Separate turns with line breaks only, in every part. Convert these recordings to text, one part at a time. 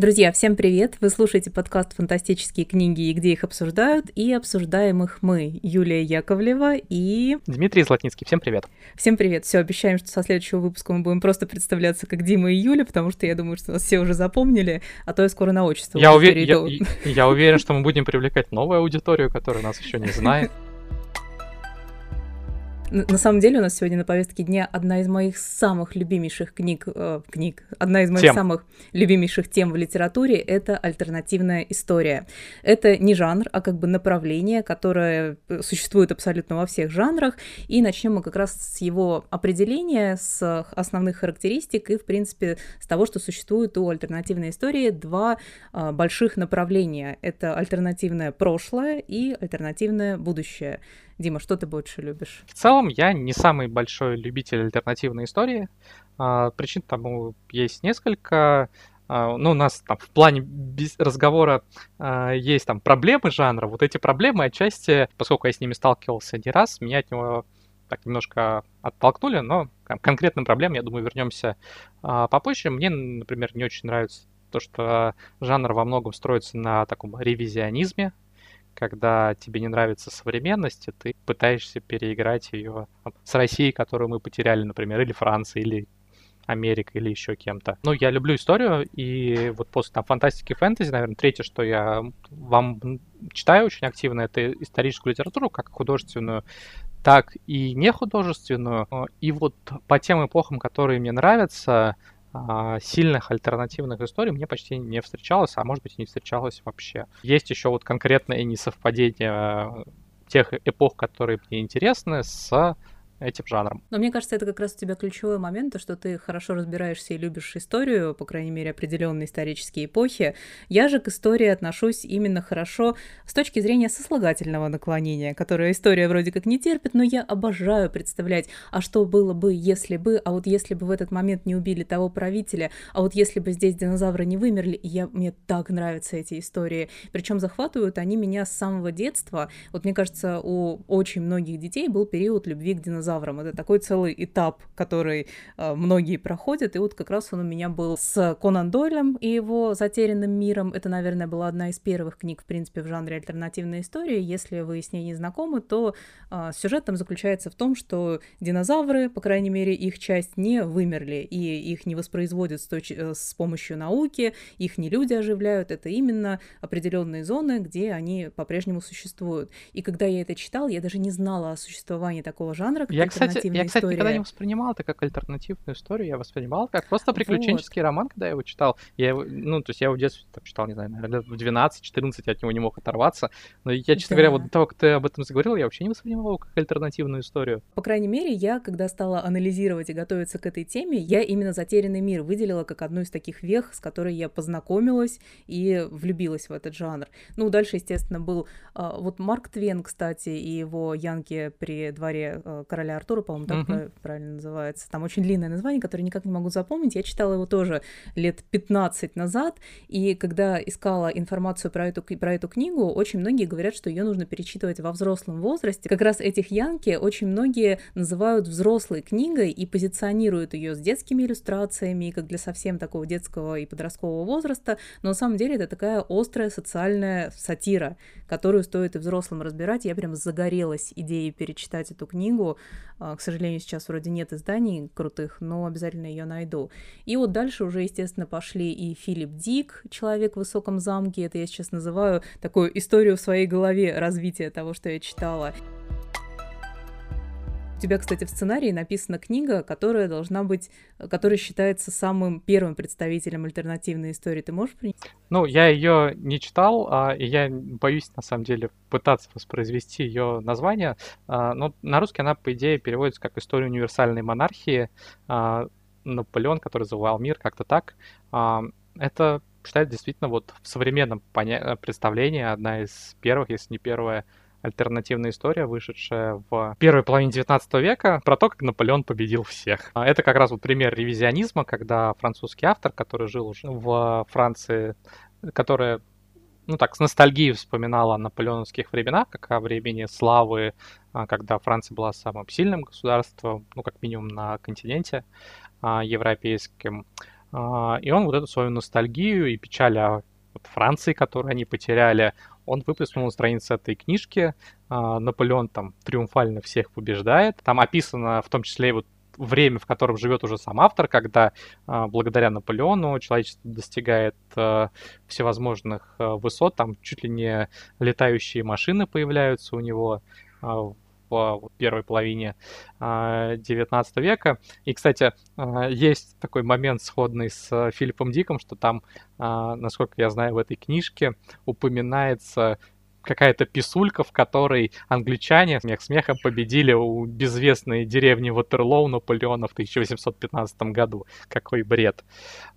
Друзья, всем привет! Вы слушаете подкаст «Фантастические книги и где их обсуждают» и обсуждаем их мы, Юлия Яковлева и...
Дмитрий Златницкий. Всем привет!
Всем привет! Все, обещаем, что со следующего выпуска мы будем просто представляться как Дима и Юля, потому что я думаю, что нас все уже запомнили, а то я скоро на отчество
я, увер... я, я уверен, что мы будем привлекать новую аудиторию, которая нас еще не знает.
На самом деле у нас сегодня на повестке дня одна из моих самых любимейших книг, э, книг, одна из моих тем. самых любимейших тем в литературе — это альтернативная история. Это не жанр, а как бы направление, которое э, существует абсолютно во всех жанрах, и начнем мы как раз с его определения, с основных характеристик и, в принципе, с того, что существует у альтернативной истории два э, больших направления. Это альтернативное прошлое и альтернативное будущее. Дима, что ты больше любишь?
В целом, я не самый большой любитель альтернативной истории. А, причин тому есть несколько. А, ну, у нас там в плане разговора а, есть там проблемы жанра. Вот эти проблемы отчасти, поскольку я с ними сталкивался не раз, меня от него так немножко оттолкнули, но к конкретным проблемам, я думаю, вернемся попозже. Мне, например, не очень нравится то, что жанр во многом строится на таком ревизионизме, когда тебе не нравится современность, и ты пытаешься переиграть ее с Россией, которую мы потеряли, например, или Францией, или Америка или еще кем-то. Ну, я люблю историю, и вот после там фантастики фэнтези, наверное, третье, что я вам читаю очень активно, это историческую литературу, как художественную, так и не художественную. И вот по тем эпохам, которые мне нравятся, сильных альтернативных историй мне почти не встречалось, а может быть и не встречалось вообще. Есть еще вот конкретное несовпадение э, тех эпох, которые мне интересны, с этим жанром.
Но мне кажется, это как раз у тебя ключевой момент, то, что ты хорошо разбираешься и любишь историю, по крайней мере, определенные исторические эпохи. Я же к истории отношусь именно хорошо с точки зрения сослагательного наклонения, которое история вроде как не терпит, но я обожаю представлять, а что было бы, если бы, а вот если бы в этот момент не убили того правителя, а вот если бы здесь динозавры не вымерли, я, мне так нравятся эти истории. Причем захватывают они меня с самого детства. Вот мне кажется, у очень многих детей был период любви к динозаврам динозавром. Это такой целый этап, который э, многие проходят. И вот как раз он у меня был с Конан Дойлем и его «Затерянным миром». Это, наверное, была одна из первых книг, в принципе, в жанре альтернативной истории. Если вы с ней не знакомы, то э, сюжет там заключается в том, что динозавры, по крайней мере, их часть не вымерли, и их не воспроизводят с, точ- э, с помощью науки, их не люди оживляют. Это именно определенные зоны, где они по-прежнему существуют. И когда я это читал, я даже не знала о существовании такого жанра,
я, кстати, я, кстати, история. никогда не воспринимал это как альтернативную историю, я воспринимал как просто приключенческий вот. роман, когда я его читал. Я его, ну, то есть я его в детстве там, читал, не знаю, наверное, в 12-14 я от него не мог оторваться. Но я, честно да. говоря, вот до того, как ты об этом заговорил, я вообще не воспринимал его как альтернативную историю.
По крайней мере, я, когда стала анализировать и готовиться к этой теме, я именно «Затерянный мир» выделила как одну из таких вех, с которой я познакомилась и влюбилась в этот жанр. Ну, дальше, естественно, был а, вот Марк Твен, кстати, и его «Янки при дворе а, короля Артура, по-моему, так uh-huh. правильно называется. Там очень длинное название, которое никак не могу запомнить. Я читала его тоже лет 15 назад, и когда искала информацию про эту, про эту книгу, очень многие говорят, что ее нужно перечитывать во взрослом возрасте. Как раз этих Янки очень многие называют взрослой книгой и позиционируют ее с детскими иллюстрациями, как для совсем такого детского и подросткового возраста, но на самом деле это такая острая социальная сатира, которую стоит и взрослым разбирать. Я прям загорелась идеей перечитать эту книгу. А, к сожалению, сейчас вроде нет изданий крутых, но обязательно ее найду. И вот дальше уже, естественно, пошли и Филипп Дик, «Человек в высоком замке». Это я сейчас называю такую историю в своей голове развития того, что я читала. У тебя, кстати, в сценарии написана книга, которая должна быть, которая считается самым первым представителем альтернативной истории. Ты можешь принять?
Ну, я ее не читал, а, и я боюсь, на самом деле, пытаться воспроизвести ее название. А, но на русский она, по идее, переводится как «История универсальной монархии». А, Наполеон, который завоевал мир, как-то так. Это считается действительно вот в современном представлении одна из первых, если не первая, альтернативная история, вышедшая в первой половине 19 века, про то, как Наполеон победил всех. А это как раз вот пример ревизионизма, когда французский автор, который жил в Франции, которая ну так, с ностальгией вспоминала о наполеоновских временах, как о времени славы, а, когда Франция была самым сильным государством, ну, как минимум на континенте а, европейском. А, и он вот эту свою ностальгию и печаль о Франции, которую они потеряли, он выплеснул на странице этой книжки. А, Наполеон там триумфально всех побеждает. Там описано в том числе и вот время, в котором живет уже сам автор, когда а, благодаря Наполеону человечество достигает а, всевозможных высот, там чуть ли не летающие машины появляются у него в первой половине XIX века. И, кстати, есть такой момент сходный с Филиппом Диком, что там, насколько я знаю, в этой книжке упоминается какая-то писулька, в которой англичане смех смехом победили у безвестной деревни Ватерлоу Наполеона в 1815 году. Какой бред.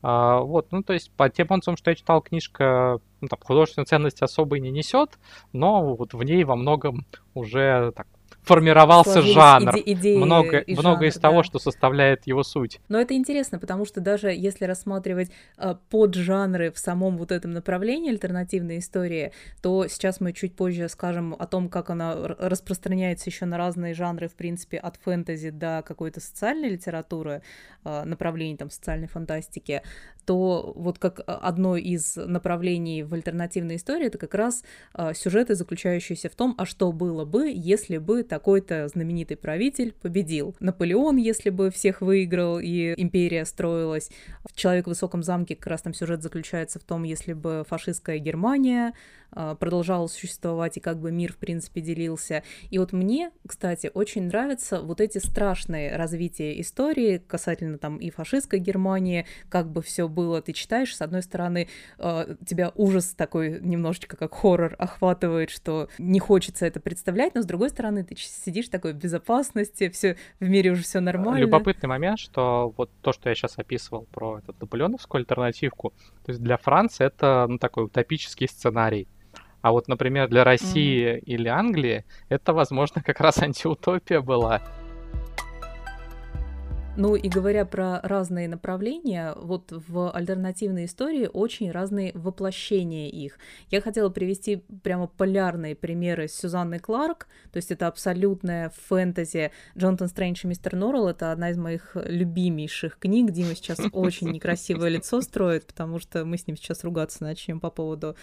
А, вот, ну, то есть, по тем отзывам, что я читал, книжка ну, там, художественной ценности особой не несет, но вот в ней во многом уже так формировался Сложились жанр. Иде- идеи много, и много жанр, из того, да. что составляет его суть.
Но это интересно, потому что даже если рассматривать э, поджанры в самом вот этом направлении альтернативной истории, то сейчас мы чуть позже скажем о том, как она распространяется еще на разные жанры, в принципе, от фэнтези до какой-то социальной литературы, э, направлений там социальной фантастики, то вот как одно из направлений в альтернативной истории это как раз э, сюжеты, заключающиеся в том, а что было бы, если бы такой-то знаменитый правитель победил. Наполеон, если бы всех выиграл и империя строилась. В «Человек в высоком замке» как раз там сюжет заключается в том, если бы фашистская Германия а, продолжала существовать и как бы мир, в принципе, делился. И вот мне, кстати, очень нравятся вот эти страшные развития истории касательно там и фашистской Германии, как бы все было. Ты читаешь, с одной стороны, а, тебя ужас такой немножечко как хоррор охватывает, что не хочется это представлять, но с другой стороны, ты сидишь такой в безопасности, все в мире уже все нормально.
Любопытный момент, что вот то, что я сейчас описывал про эту наполеоновскую альтернативку, то есть для Франции это ну, такой утопический сценарий. А вот, например, для России mm. или Англии это, возможно, как раз антиутопия была.
Ну и говоря про разные направления, вот в альтернативной истории очень разные воплощения их. Я хотела привести прямо полярные примеры с Сюзанной Кларк, то есть это абсолютная фэнтези. Джонатан Стрэндж и Мистер Норрелл — это одна из моих любимейших книг. Дима сейчас очень некрасивое лицо строит, потому что мы с ним сейчас ругаться начнем по поводу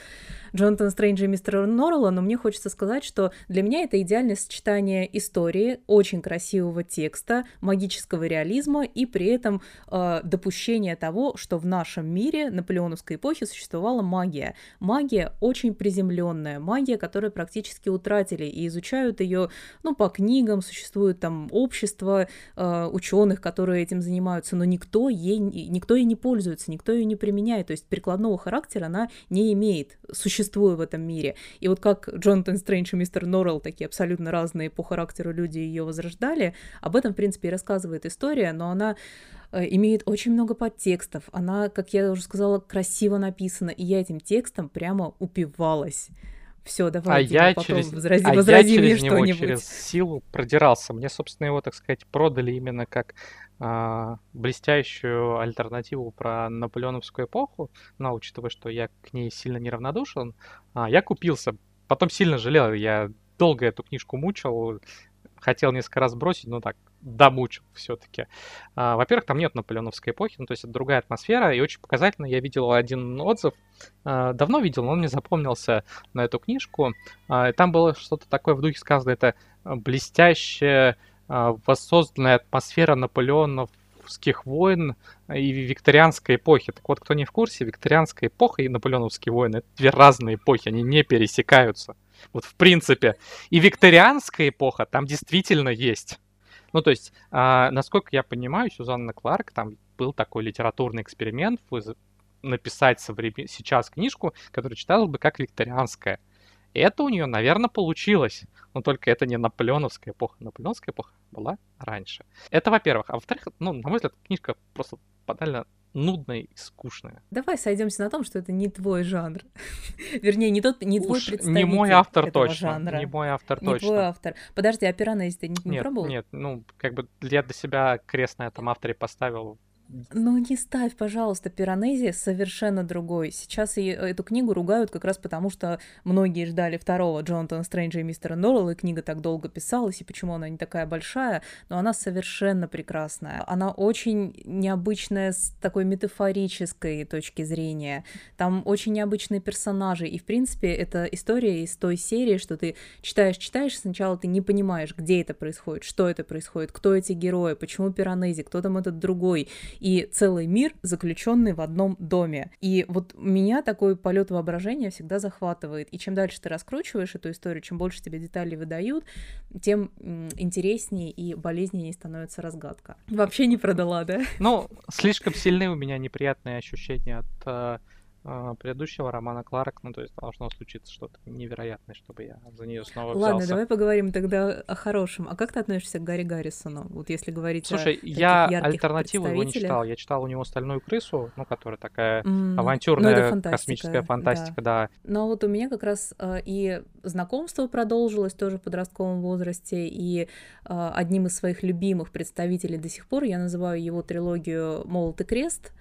Джонатана Стрэнджа и Мистера Норрелла, но мне хочется сказать, что для меня это идеальное сочетание истории, очень красивого текста, магического реализма, национализма и при этом э, допущение того, что в нашем мире наполеоновской эпохи существовала магия. Магия очень приземленная, магия, которую практически утратили и изучают ее, ну, по книгам, существует там общество э, ученых, которые этим занимаются, но никто ей, никто ей не пользуется, никто ее не применяет, то есть прикладного характера она не имеет, существуя в этом мире. И вот как Джонатан Стрэндж и мистер Норрелл, такие абсолютно разные по характеру люди ее возрождали, об этом, в принципе, и рассказывает история, но она э, имеет очень много подтекстов. Она, как я уже сказала, красиво написана, и я этим текстом прямо упивалась. Все, давай,
а Дима, я
потом
через,
возрази,
а
возрази
я
мне
через него
что-нибудь.
через силу продирался. Мне, собственно, его, так сказать, продали именно как а, блестящую альтернативу про наполеоновскую эпоху, но учитывая, что я к ней сильно неравнодушен, а, я купился. Потом сильно жалел, я долго эту книжку мучил, хотел несколько раз бросить, но так, домучил все-таки. А, во-первых, там нет наполеоновской эпохи, ну, то есть это другая атмосфера, и очень показательно. Я видел один отзыв, а, давно видел, но он мне запомнился на эту книжку. А, там было что-то такое в духе сказано, это блестящая, воссозданная атмосфера наполеоновских войн и викторианской эпохи. Так вот, кто не в курсе, викторианская эпоха и наполеоновские войны — это две разные эпохи, они не пересекаются. Вот в принципе. И викторианская эпоха там действительно есть. Ну, то есть, а, насколько я понимаю, Сюзанна Кларк, там был такой литературный эксперимент, написать современ... сейчас книжку, которая читалась бы как викторианская. И это у нее, наверное, получилось. Но только это не наполеоновская эпоха. Наполеоновская эпоха была раньше. Это во-первых. А во-вторых, ну, на мой взгляд, книжка просто банально нудная и скучная.
Давай сойдемся на том, что это не твой жанр. Вернее, не тот, не твой
Уж
представитель
не мой автор
этого
точно.
жанра.
Не мой автор
Не
точно.
твой автор. Подожди, а Пиранези ты не, не
нет,
пробовал?
нет, ну, как бы я для себя крест на этом авторе поставил
Ну не ставь, пожалуйста, Пиранези совершенно другой. Сейчас и эту книгу ругают как раз потому, что многие ждали второго Джонатана Стрэнджа и мистера Норрелла, и книга так долго писалась, и почему она не такая большая, но она совершенно прекрасная. Она очень необычная с такой метафорической точки зрения. Там очень необычные персонажи, и в принципе это история из той серии, что ты читаешь, читаешь, сначала ты не понимаешь, где это происходит, что это происходит, кто эти герои, почему Пиранези, кто там этот другой, и целый мир, заключенный в одном доме. И вот меня такой полет воображения всегда захватывает. И чем дальше ты раскручиваешь эту историю, чем больше тебе деталей выдают, тем интереснее и болезненнее становится разгадка. Вообще не продала, да?
Ну, слишком сильны у меня неприятные ощущения от э, предыдущего романа Кларк, ну, то есть должно случиться что-то невероятное, чтобы я за нее снова взялся.
Ладно, давай поговорим тогда о хорошем. А как ты относишься к Гарри Гаррисону? Вот если говорить
Слушай,
о
я альтернативу его не читал. Я читал у него «Стальную крысу», ну, которая такая mm, авантюрная ну, космическая фантастика, да. да.
Но вот у меня как раз э, и знакомство продолжилось тоже в подростковом возрасте, и э, одним из своих любимых представителей до сих пор я называю его трилогию «Молот и крест»,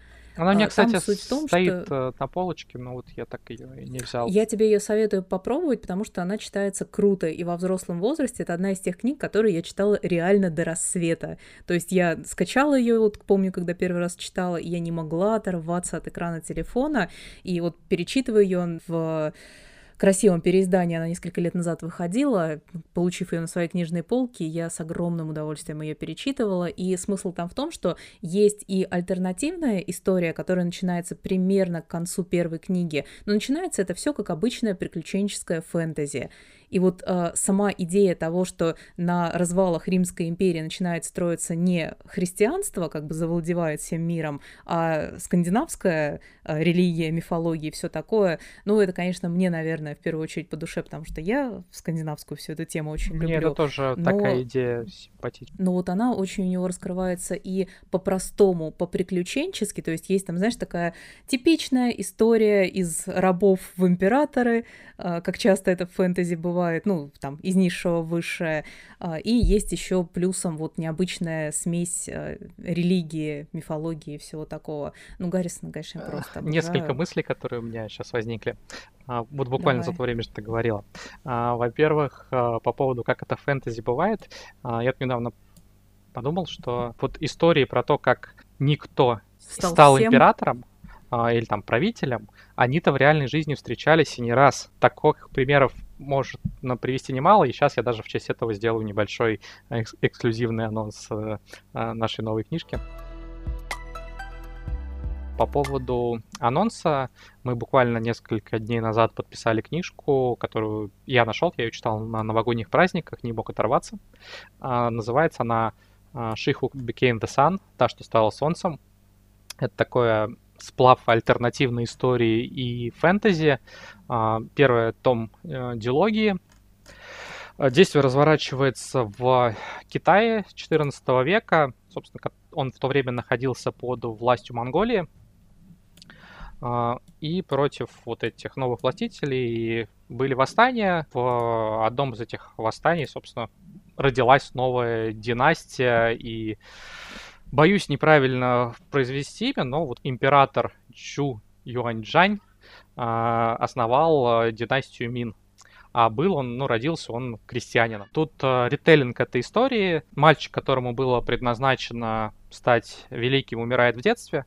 она у меня, а, кстати, суть в том, стоит что... Э, на полочке, но вот я так ее и не взял.
Я тебе ее советую попробовать, потому что она читается круто, и во взрослом возрасте это одна из тех книг, которые я читала реально до рассвета. То есть я скачала ее, вот помню, когда первый раз читала, и я не могла оторваться от экрана телефона, и вот перечитываю ее в красивом переиздании она несколько лет назад выходила. Получив ее на своей книжной полке, я с огромным удовольствием ее перечитывала. И смысл там в том, что есть и альтернативная история, которая начинается примерно к концу первой книги. Но начинается это все как обычная приключенческая фэнтези. И вот э, сама идея того, что на развалах Римской империи начинает строиться не христианство, как бы завладевает всем миром, а скандинавская э, религия, мифология и все такое, ну, это, конечно, мне, наверное, в первую очередь по душе, потому что я скандинавскую всю эту тему очень
мне
люблю. Мне
это тоже но... такая идея симпатичная.
Но вот она очень у него раскрывается и по-простому, по-приключенчески, то есть есть там, знаешь, такая типичная история из рабов в императоры, э, как часто это в фэнтези бывает, ну, там, из низшего в высшее. А, и есть еще плюсом вот необычная смесь э, религии, мифологии и всего такого. Ну, Гаррисон, конечно, просто
обожаю. Несколько мыслей, которые у меня сейчас возникли. А, вот буквально Давай. за то время, что ты говорила. А, во-первых, по поводу, как это фэнтези бывает. Я недавно подумал, что вот истории про то, как никто стал, стал императором, или там правителем, они-то в реальной жизни встречались и не раз. Таких примеров может привести немало, и сейчас я даже в честь этого сделаю небольшой экс- эксклюзивный анонс э, э, нашей новой книжки. По поводу анонса, мы буквально несколько дней назад подписали книжку, которую я нашел, я ее читал на новогодних праздниках, не мог оторваться. А, называется она э, She Who Became the Sun, та, что стала солнцем. Это такое сплав альтернативной истории и фэнтези. А, первый том э, дилогии. А, действие разворачивается в Китае XIV века. Собственно, он в то время находился под властью Монголии. А, и против вот этих новых властителей были восстания. В одном из этих восстаний, собственно, родилась новая династия и Боюсь неправильно произвести имя, но вот император Чу Юаньчжань а, основал а, династию Мин. А был он, ну, родился он крестьянином. Тут э, этой истории. Мальчик, которому было предназначено стать великим, умирает в детстве.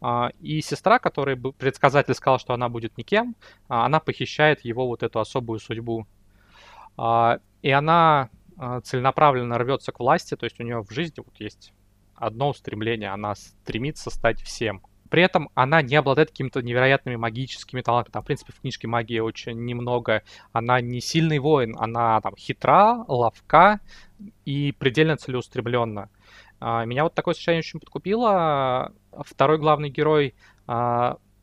Uh, и сестра, которой предсказатель сказал, что она будет никем, uh, она похищает его вот эту особую судьбу. Uh, и она целенаправленно рвется к власти, то есть у нее в жизни вот есть одно устремление, она стремится стать всем. При этом она не обладает какими-то невероятными магическими талантами. Там, в принципе, в книжке магии очень немного. Она не сильный воин, она там хитра, ловка и предельно целеустремленна. А, меня вот такое состояние очень подкупило. Второй главный герой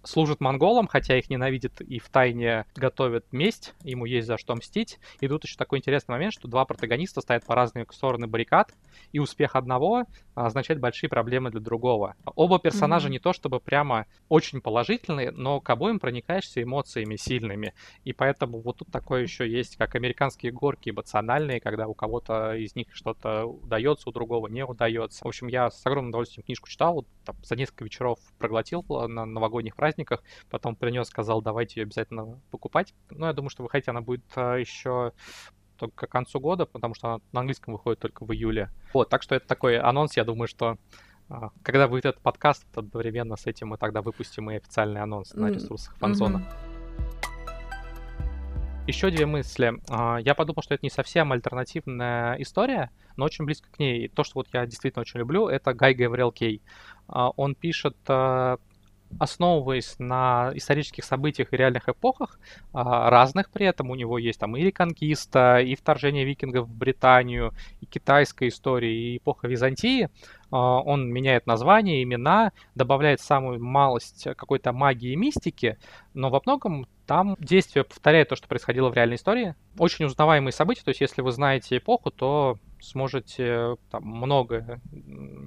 служит монголам, хотя их ненавидит и в тайне готовит месть, ему есть за что мстить. И тут еще такой интересный момент, что два протагониста стоят по разные стороны баррикад, и успех одного означает большие проблемы для другого. Оба персонажа mm-hmm. не то чтобы прямо очень положительные, но к обоим проникаешься эмоциями сильными. И поэтому вот тут такое еще есть, как американские горки эмоциональные, когда у кого-то из них что-то удается, у другого не удается. В общем, я с огромным удовольствием книжку читал, там, за несколько вечеров проглотил на новогодних праздниках, потом принес, сказал, давайте ее обязательно покупать. Ну, я думаю, что выходить она будет а, еще только к концу года, потому что она на английском выходит только в июле. Вот, так что это такой анонс, я думаю, что а, когда выйдет этот подкаст, одновременно с этим мы тогда выпустим и официальный анонс на ресурсах фанзона. Mm-hmm. Еще две мысли. А, я подумал, что это не совсем альтернативная история, но очень близко к ней. То, что вот я действительно очень люблю, это Гай Гавриэл Кей. Он пишет основываясь на исторических событиях и реальных эпохах, а, разных при этом. У него есть там и реконкиста, и вторжение викингов в Британию, и китайская история, и эпоха Византии. А, он меняет названия, имена, добавляет самую малость какой-то магии и мистики, но во многом там действие повторяет то, что происходило в реальной истории. Очень узнаваемые события, то есть если вы знаете эпоху, то сможете там, много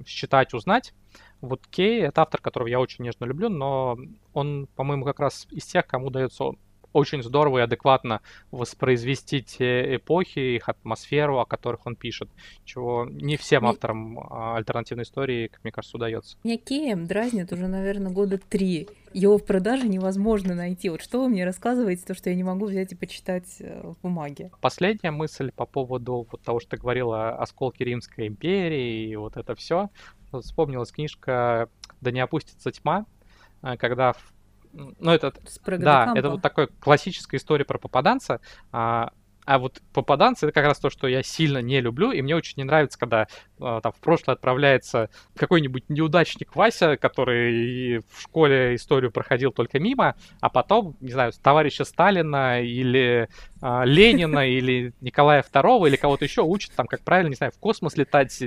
считать, узнать. Вот Кей — это автор, которого я очень нежно люблю, но он, по-моему, как раз из тех, кому дается очень здорово и адекватно воспроизвести те эпохи, их атмосферу, о которых он пишет, чего не всем мне... авторам а, альтернативной истории, как мне кажется, удается.
Меня Кеем дразнит уже, наверное, года три. Его в продаже невозможно найти. Вот что вы мне рассказываете, то, что я не могу взять и почитать э, в бумаге?
Последняя мысль по поводу вот того, что ты говорила о осколке Римской империи и вот это все. Вспомнилась книжка «Да не опустится тьма», э, когда ну, это, да, это вот такая классическая история про попаданца. А, а вот попаданцы это как раз то, что я сильно не люблю, и мне очень не нравится, когда а, там в прошлое отправляется какой-нибудь неудачник Вася, который в школе историю проходил только мимо, а потом, не знаю, товарища Сталина или а, Ленина или Николая II или кого-то еще учат там, как правильно, не знаю, в космос летать,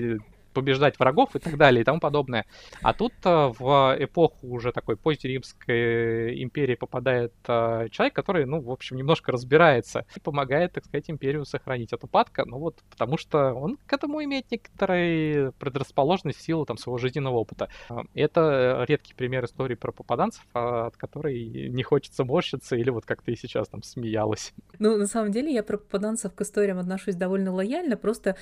побеждать врагов и так далее и тому подобное. А тут э, в эпоху уже такой позднеримской империи попадает э, человек, который, ну, в общем, немножко разбирается и помогает, так сказать, империю сохранить от упадка, ну вот, потому что он к этому имеет некоторые предрасположенность в силу там своего жизненного опыта. Э, это редкий пример истории про попаданцев, от которой не хочется морщиться или вот как ты сейчас там смеялась.
Ну, на самом деле, я про попаданцев к историям отношусь довольно лояльно, просто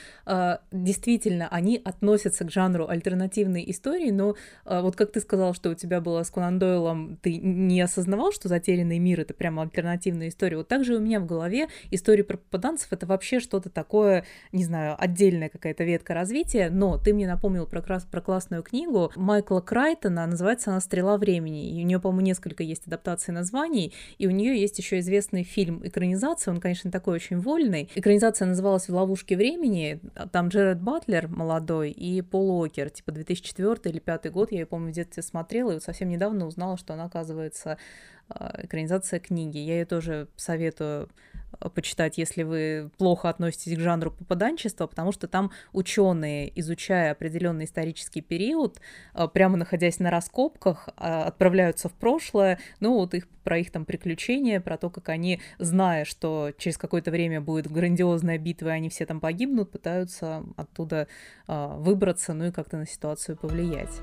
действительно они от относятся к жанру альтернативной истории, но а, вот как ты сказал, что у тебя было с Конан Дойлом, ты не осознавал, что «Затерянный мир» — это прямо альтернативная история. Вот так же у меня в голове история про попаданцев — это вообще что-то такое, не знаю, отдельная какая-то ветка развития, но ты мне напомнил про, про классную книгу Майкла Крайтона, называется она «Стрела времени», и у нее, по-моему, несколько есть адаптаций названий, и у нее есть еще известный фильм экранизация, он, конечно, такой очень вольный. Экранизация называлась «В ловушке времени», там Джеред Батлер молодой, И Пол Уокер, типа 2004 или 2005 год, я ее, помню, детстве смотрела, и вот совсем недавно узнала, что она, оказывается, а, экранизация книги. Я ее тоже советую почитать, если вы плохо относитесь к жанру попаданчества, потому что там ученые, изучая определенный исторический период, а, прямо находясь на раскопках, отправляются в прошлое, ну вот их про их там приключения, про то, как они, зная, что через какое-то время будет грандиозная битва, и они все там погибнут, пытаются оттуда выбраться, ну и как-то на ситуацию повлиять.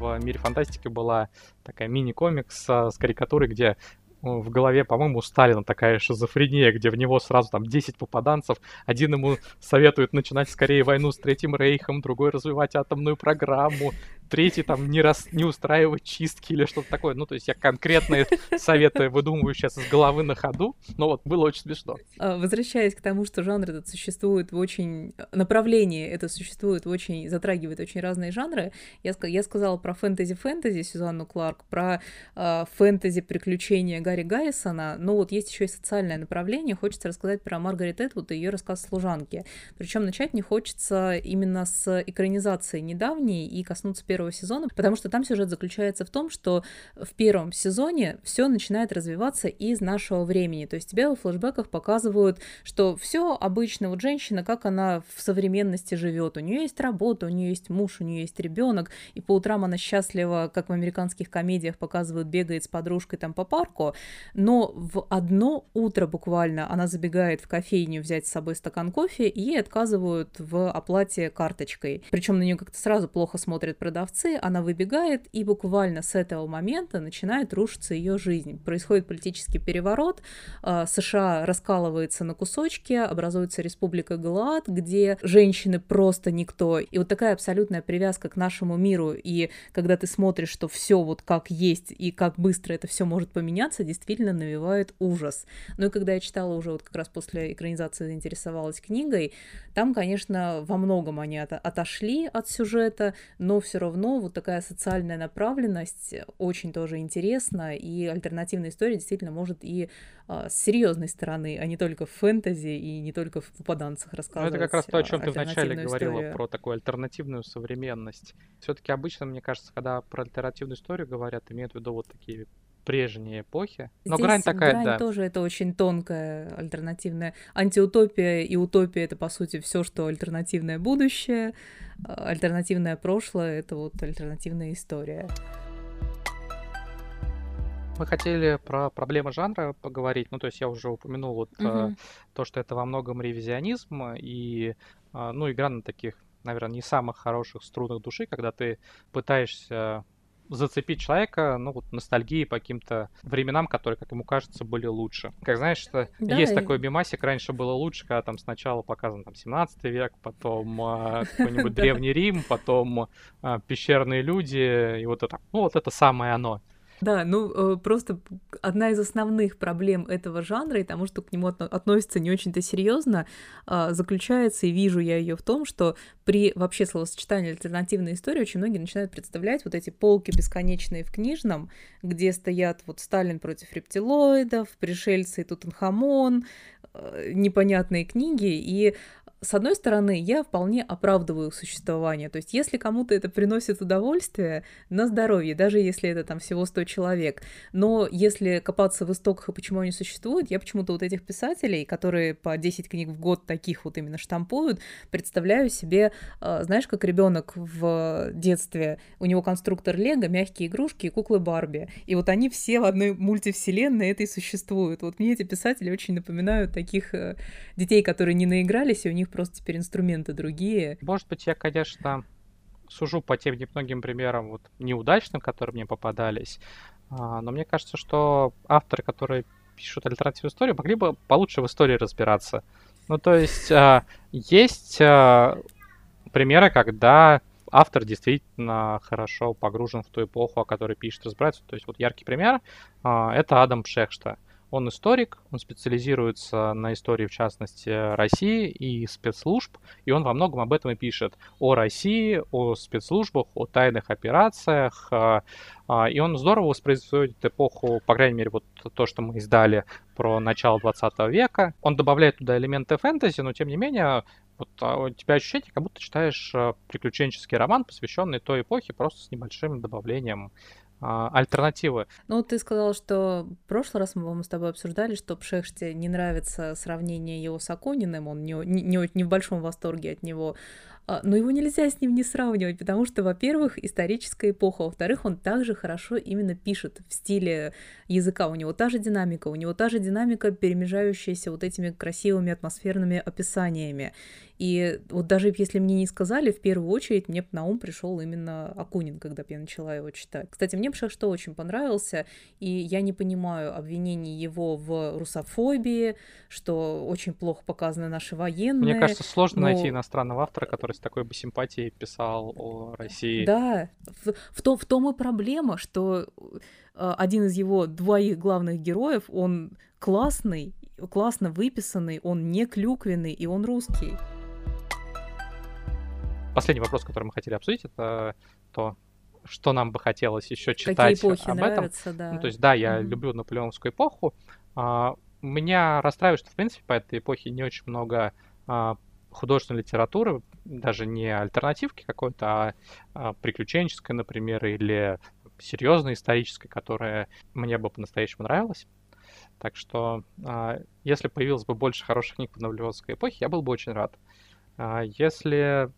В мире фантастики была такая мини-комикс с карикатурой, где в голове, по-моему, у Сталина такая шизофрения, где в него сразу там 10 попаданцев. Один ему советует начинать скорее войну с Третьим Рейхом, другой развивать атомную программу, третий там не, раз, не устраивать чистки или что-то такое. Ну, то есть я конкретные советы выдумываю сейчас из головы на ходу, но вот было очень смешно.
А, возвращаясь к тому, что жанр этот существует в очень... Направление это существует в очень... затрагивает очень разные жанры, я, я сказала про фэнтези-фэнтези Сюзанну Кларк, про э, фэнтези-приключения Гарри Гаррисона, но вот есть еще и социальное направление. Хочется рассказать про Маргарет Этвуд и ее рассказ «Служанки». Причем начать не хочется именно с экранизации недавней и коснуться первого сезона, потому что там сюжет заключается в том, что в первом сезоне все начинает развиваться из нашего времени. То есть тебе в флешбеках показывают, что все обычно, вот женщина, как она в современности живет. У нее есть работа, у нее есть муж, у нее есть ребенок, и по утрам она счастлива, как в американских комедиях показывают, бегает с подружкой там по парку. Но в одно утро буквально она забегает в кофейню взять с собой стакан кофе, и ей отказывают в оплате карточкой. Причем на нее как-то сразу плохо смотрят продавцы, она выбегает, и буквально с этого момента начинает рушиться ее жизнь. Происходит политический переворот, а, США раскалывается на кусочки, образуется республика Галаад, где женщины просто никто. И вот такая абсолютная привязка к нашему миру, и когда ты смотришь, что все вот как есть, и как быстро это все может поменяться, действительно навевает ужас. Ну и когда я читала уже вот как раз после экранизации заинтересовалась книгой, там, конечно, во многом они от отошли от сюжета, но все равно вот такая социальная направленность очень тоже интересна, и альтернативная история действительно может и а, с серьезной стороны, а не только в фэнтези и не только в попаданцах рассказывать.
Ну, это как раз то, о чем ты вначале говорила, историю. про такую альтернативную современность. Все-таки обычно, мне кажется, когда про альтернативную историю говорят, имеют в виду вот такие прежние эпохи.
Но Здесь грань такая, грань да. тоже это очень тонкая альтернативная. Антиутопия и утопия это по сути все, что альтернативное будущее, а, альтернативное прошлое это вот альтернативная история.
Мы хотели про проблемы жанра поговорить. Ну, то есть я уже упомянул вот угу. то, что это во многом ревизионизм и, а, ну, игра на таких, наверное, не самых хороших струнах души, когда ты пытаешься зацепить человека, ну, вот ностальгии по каким-то временам, которые, как ему кажется, были лучше. Как знаешь, что да, есть и... такой бимасик, раньше было лучше, когда там сначала показан там 17 век, потом э, какой-нибудь Древний Рим, потом э, пещерные люди, и вот это, ну, вот это самое оно.
Да, ну э, просто одна из основных проблем этого жанра и тому, что к нему относится не очень-то серьезно, а, заключается, и вижу я ее в том, что при вообще словосочетании альтернативной истории очень многие начинают представлять вот эти полки бесконечные в книжном, где стоят вот Сталин против рептилоидов, пришельцы и Тутанхамон, э, непонятные книги, и с одной стороны, я вполне оправдываю существование. То есть, если кому-то это приносит удовольствие, на здоровье, даже если это там всего 100 человек. Но если копаться в истоках и почему они существуют, я почему-то вот этих писателей, которые по 10 книг в год таких вот именно штампуют, представляю себе, а, знаешь, как ребенок в детстве, у него конструктор Лего, мягкие игрушки и куклы Барби. И вот они все в одной мультивселенной этой существуют. Вот мне эти писатели очень напоминают таких э, детей, которые не наигрались, и у них просто теперь инструменты другие.
Может быть, я, конечно, сужу по тем немногим примерам вот неудачным, которые мне попадались, а, но мне кажется, что авторы, которые пишут альтернативную историю, могли бы получше в истории разбираться. Ну, то есть, а, есть а, примеры, когда автор действительно хорошо погружен в ту эпоху, о которой пишет, разбирается. То есть, вот яркий пример — это Адам Пшехшта. Он историк, он специализируется на истории, в частности, России и спецслужб, и он во многом об этом и пишет. О России, о спецслужбах, о тайных операциях, а, а, и он здорово воспроизводит эпоху, по крайней мере, вот то, что мы издали про начало 20 века. Он добавляет туда элементы фэнтези, но тем не менее вот а, у тебя ощущение, как будто читаешь приключенческий роман, посвященный той эпохе, просто с небольшим добавлением альтернативы.
Ну, ты сказал, что в прошлый раз мы, с тобой обсуждали, что Пшехте не нравится сравнение его с Акуниным, он не, не, не в большом восторге от него. А, но его нельзя с ним не сравнивать, потому что, во-первых, историческая эпоха, во-вторых, он также хорошо именно пишет в стиле языка, у него та же динамика, у него та же динамика, перемежающаяся вот этими красивыми атмосферными описаниями. И вот даже если мне не сказали, в первую очередь мне на ум пришел именно Акунин, когда я начала его читать. Кстати, мне Пшах что очень понравился, и я не понимаю обвинений его в русофобии, что очень плохо показаны наши военные.
Мне кажется, сложно но... найти иностранного автора, который с такой бы симпатией писал о России.
Да, в, в, то, в том и проблема, что э, один из его двоих главных героев, он классный, классно выписанный, он не клюквенный, и он русский.
Последний вопрос, который мы хотели обсудить, это то, что нам бы хотелось еще читать Какие эпохи об нравятся, этом. Да. Ну, то есть, да, я mm-hmm. люблю наполеоновскую эпоху. А, меня расстраивает, что, в принципе, по этой эпохе не очень много а, художественной литературы, даже не альтернативки какой-то, а, а приключенческой, например, или серьезной исторической, которая мне бы по-настоящему нравилась. Так что, а, если появилось бы больше хороших книг по Наполеоновской эпохе, я был бы очень рад. А, если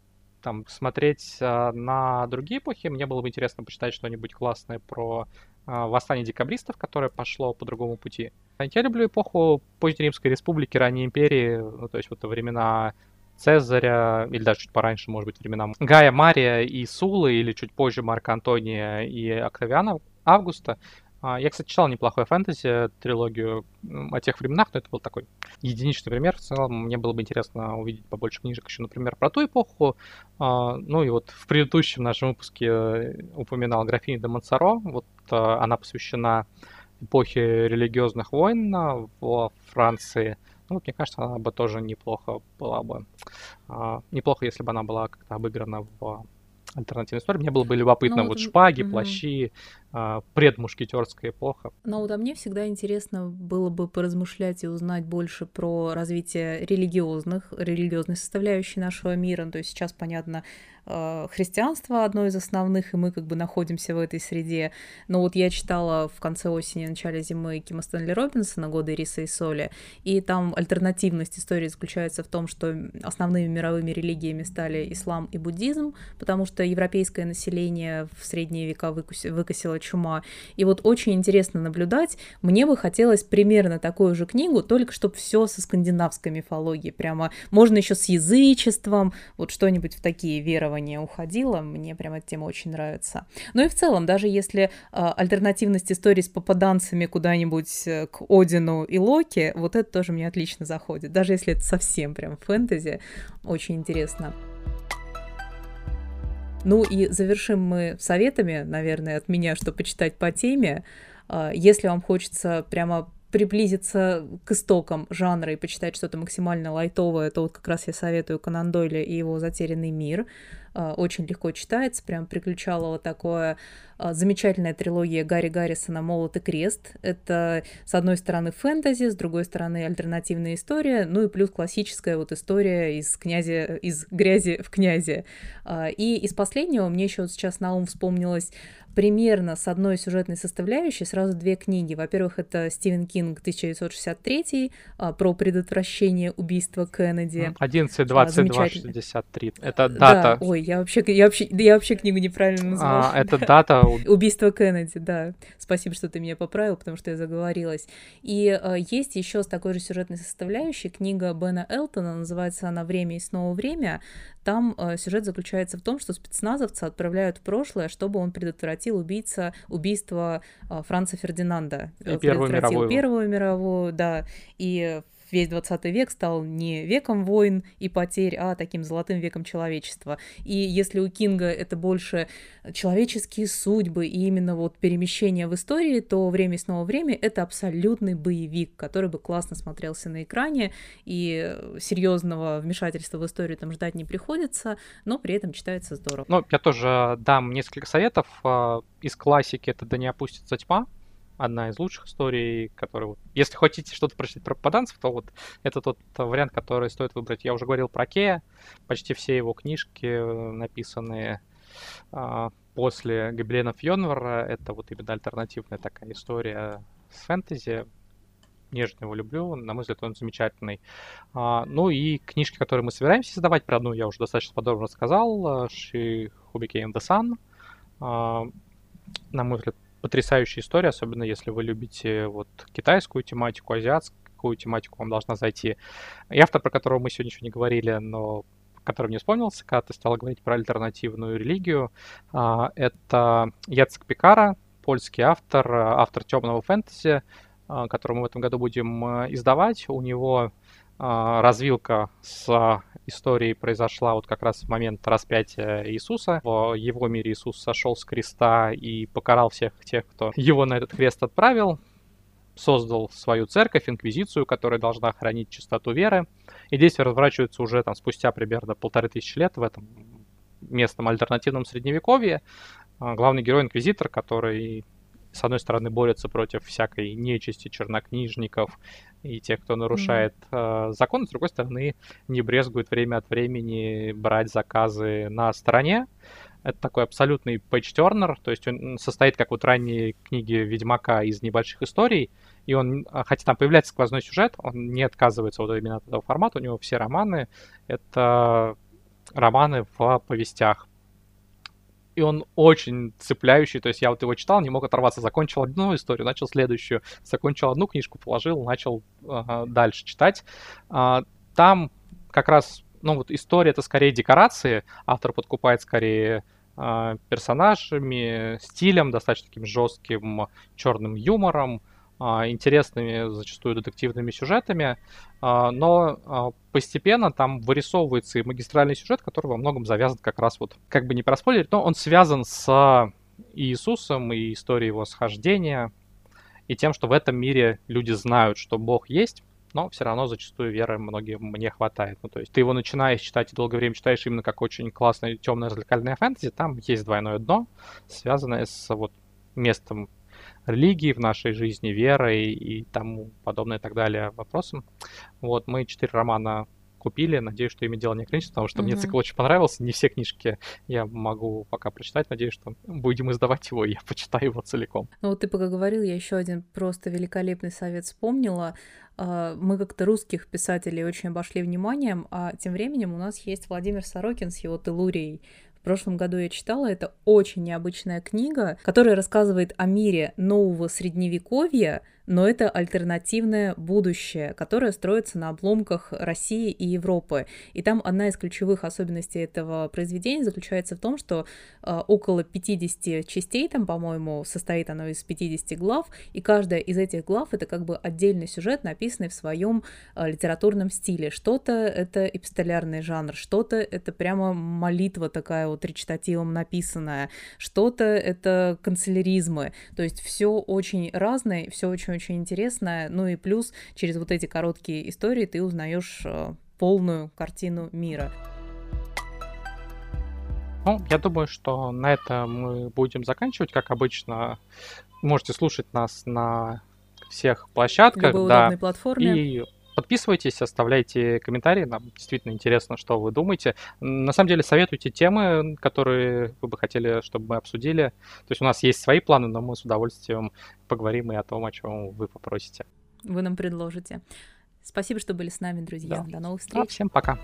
там смотреть на другие эпохи, мне было бы интересно почитать что-нибудь классное про восстание декабристов, которое пошло по другому пути. Я люблю эпоху поздней Римской Республики, ранней империи, ну, то есть вот времена Цезаря, или даже чуть пораньше, может быть, времена Гая Мария и Сулы, или чуть позже Марка Антония и Октавиана Августа. А, я, кстати, читал неплохой фэнтези, трилогию о тех временах, но это был такой единичный пример. В целом, мне было бы интересно увидеть побольше книжек еще, например, про ту эпоху. А, ну и вот в предыдущем нашем выпуске э, упоминал графиню де Монсоро. Вот э, она посвящена эпохе религиозных войн во Франции. Ну, мне кажется, она бы тоже неплохо была бы. А, неплохо, если бы она была как-то обыграна в альтернативной истории. Мне было бы любопытно, ну, вот шпаги, угу. плащи, а, предмушкетерская эпоха.
Но вот а мне всегда интересно было бы поразмышлять и узнать больше про развитие религиозных, религиозной составляющей нашего мира. Ну, то есть сейчас, понятно, христианство одно из основных, и мы как бы находимся в этой среде. Но вот я читала в конце осени, начале зимы Кима Стэнли Робинсона «Годы риса и соли», и там альтернативность истории заключается в том, что основными мировыми религиями стали ислам и буддизм, потому что европейское население в средние века выкосило чума. И вот очень интересно наблюдать. Мне бы хотелось примерно такую же книгу, только чтобы все со скандинавской мифологией. Прямо можно еще с язычеством, вот что-нибудь в такие верования планирования уходила. Мне прям эта тема очень нравится. Ну и в целом, даже если э, альтернативность истории с попаданцами куда-нибудь э, к Одину и Локи, вот это тоже мне отлично заходит. Даже если это совсем прям фэнтези, очень интересно. Ну и завершим мы советами, наверное, от меня, что почитать по теме. А, если вам хочется прямо приблизиться к истокам жанра и почитать что-то максимально лайтовое, то вот как раз я советую Конан Дойля и его «Затерянный мир». А, очень легко читается, прям приключала вот такое а, замечательная трилогия Гарри Гаррисона «Молот и крест». Это, с одной стороны, фэнтези, с другой стороны, альтернативная история, ну и плюс классическая вот история из, князя, из грязи в князе. А, и из последнего мне еще вот сейчас на ум вспомнилась примерно с одной сюжетной составляющей сразу две книги. Во-первых, это Стивен Кинг 1963 а, про предотвращение убийства Кеннеди.
11, 22, 63. Это дата.
Да, ой, я вообще, я вообще, я вообще книгу неправильно назвала.
А, это дата.
Убийство Кеннеди, да. Спасибо, что ты меня поправил, потому что я заговорилась. И а, есть еще с такой же сюжетной составляющей книга Бена Элтона, называется она «Время и снова время». Там сюжет заключается в том, что спецназовца отправляют в прошлое, чтобы он предотвратил убийца, убийство э, Франца Фердинанда.
И Первую мировую.
Первую мировую, да. И весь 20 век стал не веком войн и потерь, а таким золотым веком человечества. И если у Кинга это больше человеческие судьбы и именно вот перемещение в истории, то «Время и снова время» — это абсолютный боевик, который бы классно смотрелся на экране, и серьезного вмешательства в историю там ждать не приходится, но при этом читается здорово.
Ну, я тоже дам несколько советов. А, из классики это «Да не опустится тьма», одна из лучших историй, которая... Если хотите что-то прочитать про попаданцев, то вот это тот вариант, который стоит выбрать. Я уже говорил про Кея. Почти все его книжки э, написанные а, после Гобелена Фьонвара. Это вот именно альтернативная такая история с фэнтези. Нежно его люблю, на мой взгляд, он замечательный. А, ну и книжки, которые мы собираемся создавать, про одну я уже достаточно подробно рассказал, She Who Became the Sun. А, на мой взгляд, потрясающая история, особенно если вы любите вот китайскую тематику, азиатскую тематику, вам должна зайти. И автор, про которого мы сегодня еще не говорили, но который мне вспомнился, когда ты стала говорить про альтернативную религию, а, это Яцек Пикара, польский автор, автор темного фэнтези, а, который мы в этом году будем э, издавать. У него развилка с истории произошла вот как раз в момент распятия Иисуса. В его мире Иисус сошел с креста и покарал всех тех, кто его на этот крест отправил создал свою церковь, инквизицию, которая должна хранить чистоту веры. И действия разворачиваются уже там спустя примерно полторы тысячи лет в этом местном альтернативном средневековье. А, главный герой инквизитор, который с одной стороны, борется против всякой нечисти чернокнижников и тех, кто нарушает mm-hmm. э, закон, с другой стороны, не брезгует время от времени брать заказы на стороне. Это такой абсолютный пейдж-тернер, то есть он состоит, как вот ранние книги Ведьмака, из небольших историй, и он, а, хотя там появляется сквозной сюжет, он не отказывается вот именно от этого формата, у него все романы — это романы в повестях. И он очень цепляющий, то есть я вот его читал, не мог оторваться, закончил одну историю, начал следующую, закончил одну книжку, положил, начал uh, дальше читать. Uh, там как раз, ну вот история это скорее декорации, автор подкупает скорее uh, персонажами, стилем, достаточно таким жестким черным юмором, а, интересными зачастую детективными сюжетами, а, но а, постепенно там вырисовывается и магистральный сюжет, который во многом завязан как раз вот, как бы не проспойлерить, но он связан с Иисусом и историей его схождения, и тем, что в этом мире люди знают, что Бог есть, но все равно зачастую веры многим не хватает. Ну, то есть ты его начинаешь читать и долгое время читаешь именно как очень классное темное развлекательное фэнтези, там есть двойное дно, связанное с вот местом религии в нашей жизни, верой и тому подобное и так далее вопросам. Вот, мы четыре романа купили. Надеюсь, что ими дело не ограничится, потому что mm-hmm. мне цикл очень понравился. Не все книжки я могу пока прочитать. Надеюсь, что будем издавать его, и я почитаю его целиком.
Ну вот ты пока говорил, я еще один просто великолепный совет вспомнила. А, мы как-то русских писателей очень обошли вниманием, а тем временем у нас есть Владимир Сорокин с его «Телурией», прошлом году я читала, это очень необычная книга, которая рассказывает о мире нового средневековья, но это альтернативное будущее, которое строится на обломках России и Европы. И там одна из ключевых особенностей этого произведения заключается в том, что э, около 50 частей, там, по-моему, состоит оно из 50 глав, и каждая из этих глав это как бы отдельный сюжет, написанный в своем э, литературном стиле. Что-то это эпистолярный жанр, что-то это прямо молитва такая вот речитативом написанная, что-то это канцеляризмы. То есть все очень разное, все очень очень интересная. Ну и плюс через вот эти короткие истории ты узнаешь э, полную картину мира.
Ну, я думаю, что на этом мы будем заканчивать, как обычно. Можете слушать нас на всех площадках,
Любой
да,
платформе.
и Подписывайтесь, оставляйте комментарии, нам действительно интересно, что вы думаете. На самом деле советуйте темы, которые вы бы хотели, чтобы мы обсудили. То есть у нас есть свои планы, но мы с удовольствием поговорим и о том, о чем вы попросите.
Вы нам предложите. Спасибо, что были с нами, друзья. Да. До новых встреч. Да,
всем пока.